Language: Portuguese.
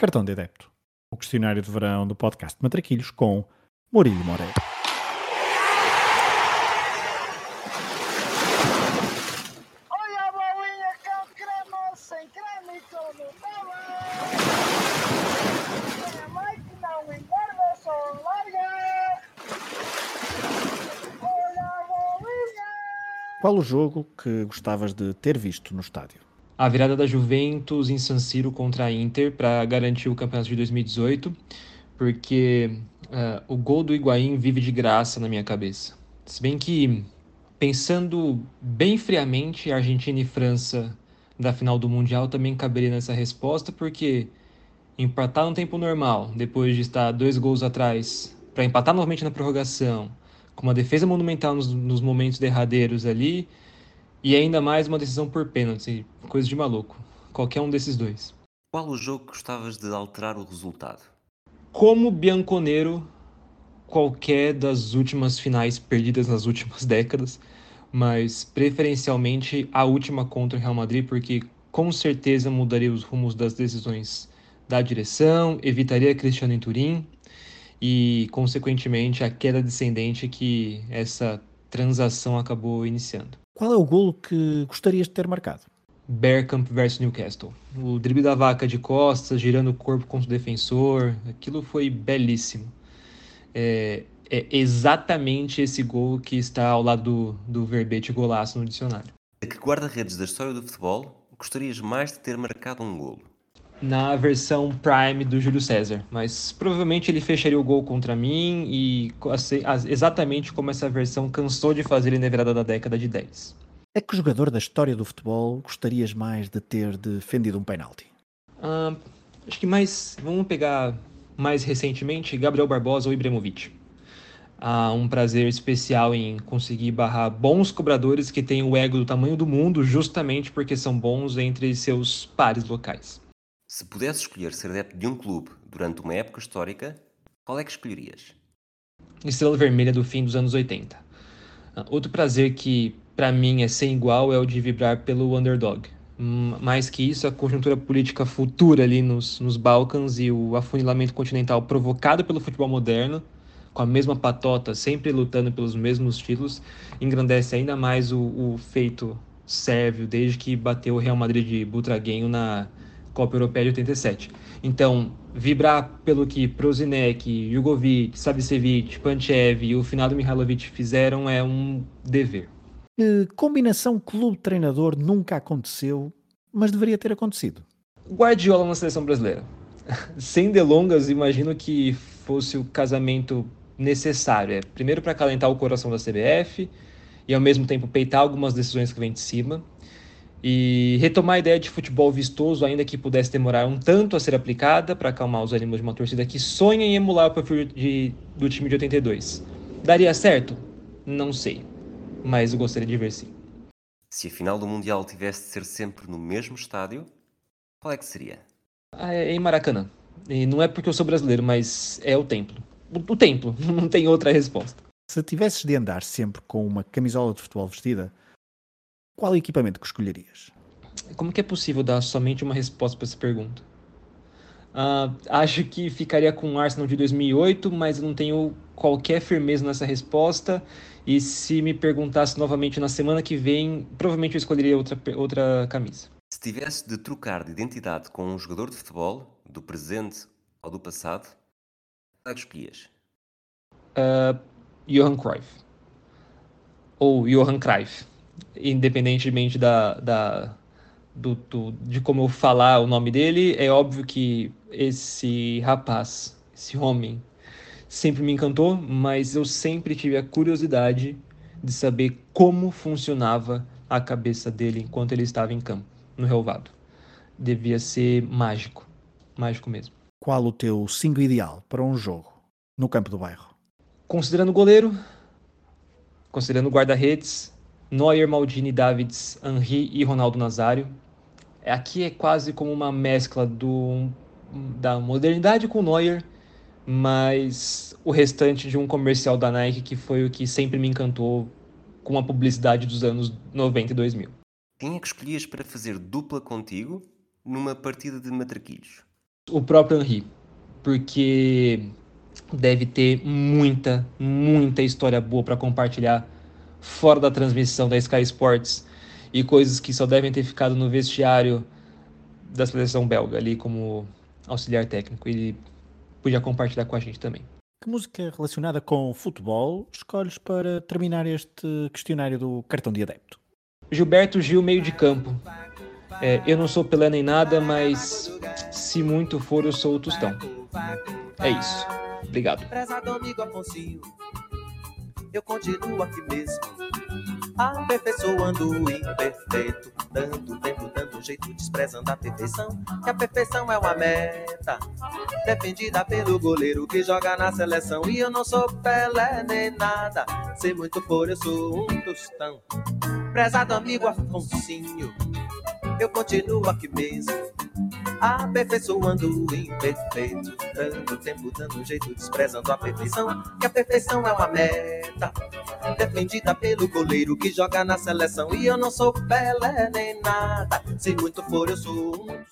Cartão de Adepto, o questionário de verão do podcast Matraquilhos com Murilo Moreira. Olha a bolinha com creme, sem creme mãe que não engorda, só larga. Olha a bolinha. Qual o jogo que gostavas de ter visto no estádio? A virada da Juventus em San Siro contra a Inter para garantir o campeonato de 2018, porque uh, o gol do Higuaín vive de graça na minha cabeça. Se bem que, pensando bem friamente, Argentina e França da final do Mundial também caberia nessa resposta, porque empatar no tempo normal, depois de estar dois gols atrás, para empatar novamente na prorrogação, com uma defesa monumental nos, nos momentos derradeiros ali, e ainda mais uma decisão por pênalti, coisa de maluco. Qualquer um desses dois. Qual o jogo que gostavas de alterar o resultado? Como bianconeiro, qualquer das últimas finais perdidas nas últimas décadas, mas preferencialmente a última contra o Real Madrid, porque com certeza mudaria os rumos das decisões da direção, evitaria Cristiano em Turim e, consequentemente, a queda descendente que essa transação acabou iniciando. Qual é o golo que gostarias de ter marcado? Bergkamp versus Newcastle. O drible da vaca de costas, girando o corpo contra o defensor, aquilo foi belíssimo. É, é exatamente esse gol que está ao lado do, do verbete golaço no dicionário. A que guarda-redes da história do futebol gostarias mais de ter marcado um golo? Na versão Prime do Júlio César, mas provavelmente ele fecharia o gol contra mim e exatamente como essa versão cansou de fazer na virada da década de 10. É que jogador da história do futebol gostarias mais de ter defendido um penalti? Acho que mais. Vamos pegar mais recentemente Gabriel Barbosa ou Ibrahimovic. Há um prazer especial em conseguir barrar bons cobradores que têm o ego do tamanho do mundo, justamente porque são bons entre seus pares locais. Se pudesse escolher ser adepto de um clube durante uma época histórica, qual é que escolherias? Estrela Vermelha do fim dos anos 80. Ah, outro prazer que para mim é sem igual é o de vibrar pelo underdog. Mais que isso, a conjuntura política futura ali nos, nos Balcãs e o afunilamento continental provocado pelo futebol moderno, com a mesma patota, sempre lutando pelos mesmos títulos, engrandece ainda mais o, o feito sérvio desde que bateu o Real Madrid de Butraguenho na Copa Europeia de 87. Então, vibrar pelo que Prozinec, Jugovic, Savicevic, Panchev e o finado Mihailovic fizeram é um dever. combinação clube-treinador nunca aconteceu, mas deveria ter acontecido. Guardiola na seleção brasileira. Sem delongas, imagino que fosse o casamento necessário. É, primeiro para calentar o coração da CBF e ao mesmo tempo peitar algumas decisões que vêm de cima e retomar a ideia de futebol vistoso, ainda que pudesse demorar um tanto a ser aplicada para acalmar os ânimos de uma torcida que sonha em emular o perfil de, do time de 82. Daria certo? Não sei, mas eu gostaria de ver sim. Se a final do Mundial tivesse de ser sempre no mesmo estádio, qual é que seria? Ah, é em Maracanã. E não é porque eu sou brasileiro, mas é o templo. O, o templo, não tem outra resposta. Se tivesses de andar sempre com uma camisola de futebol vestida, qual equipamento que escolherias? Como que é possível dar somente uma resposta para essa pergunta? Uh, acho que ficaria com o Arsenal de 2008, mas não tenho qualquer firmeza nessa resposta. E se me perguntasse novamente na semana que vem, provavelmente eu escolheria outra, outra camisa. Se tivesse de trocar de identidade com um jogador de futebol, do presente ou do passado, qual é que escolhias? Uh, Johan Cruyff. Ou Johan Cruyff independentemente da, da do, do, de como eu falar o nome dele, é óbvio que esse rapaz, esse homem, sempre me encantou, mas eu sempre tive a curiosidade de saber como funcionava a cabeça dele enquanto ele estava em campo, no relvado. Devia ser mágico, mágico mesmo. Qual o teu 5 ideal para um jogo no campo do bairro? Considerando o goleiro, considerando o guarda-redes, Neuer, Maldini, Davids, Henri e Ronaldo Nazário. Aqui é quase como uma mescla do, da modernidade com Neuer, mas o restante de um comercial da Nike que foi o que sempre me encantou com a publicidade dos anos 90 e 2000. Quem é que escolhias para fazer dupla contigo numa partida de matraquilhos? o próprio Henry, porque deve ter muita, muita história boa para compartilhar fora da transmissão da Sky Sports e coisas que só devem ter ficado no vestiário da seleção belga ali como auxiliar técnico. Ele podia compartilhar com a gente também. Que música relacionada com futebol escolhes para terminar este questionário do cartão de adepto? Gilberto Gil, meio de campo. É, eu não sou Pelé nem nada, mas se muito for, eu sou o Tostão. É isso. Obrigado. Eu continuo aqui mesmo, aperfeiçoando o imperfeito, dando tempo, dando jeito, desprezando a perfeição, que a perfeição é uma meta, defendida pelo goleiro que joga na seleção, e eu não sou Pelé nem nada, se muito for eu sou um tostão. Prezado amigo Afonsinho, eu continuo aqui mesmo, aperfeiçoando o imperfeito, dando tempo, dando jeito, desprezando a perfeição, que a perfeição é uma meta, defendida pelo goleiro que joga na seleção, e eu não sou Pelé nem nada, se muito for eu sou um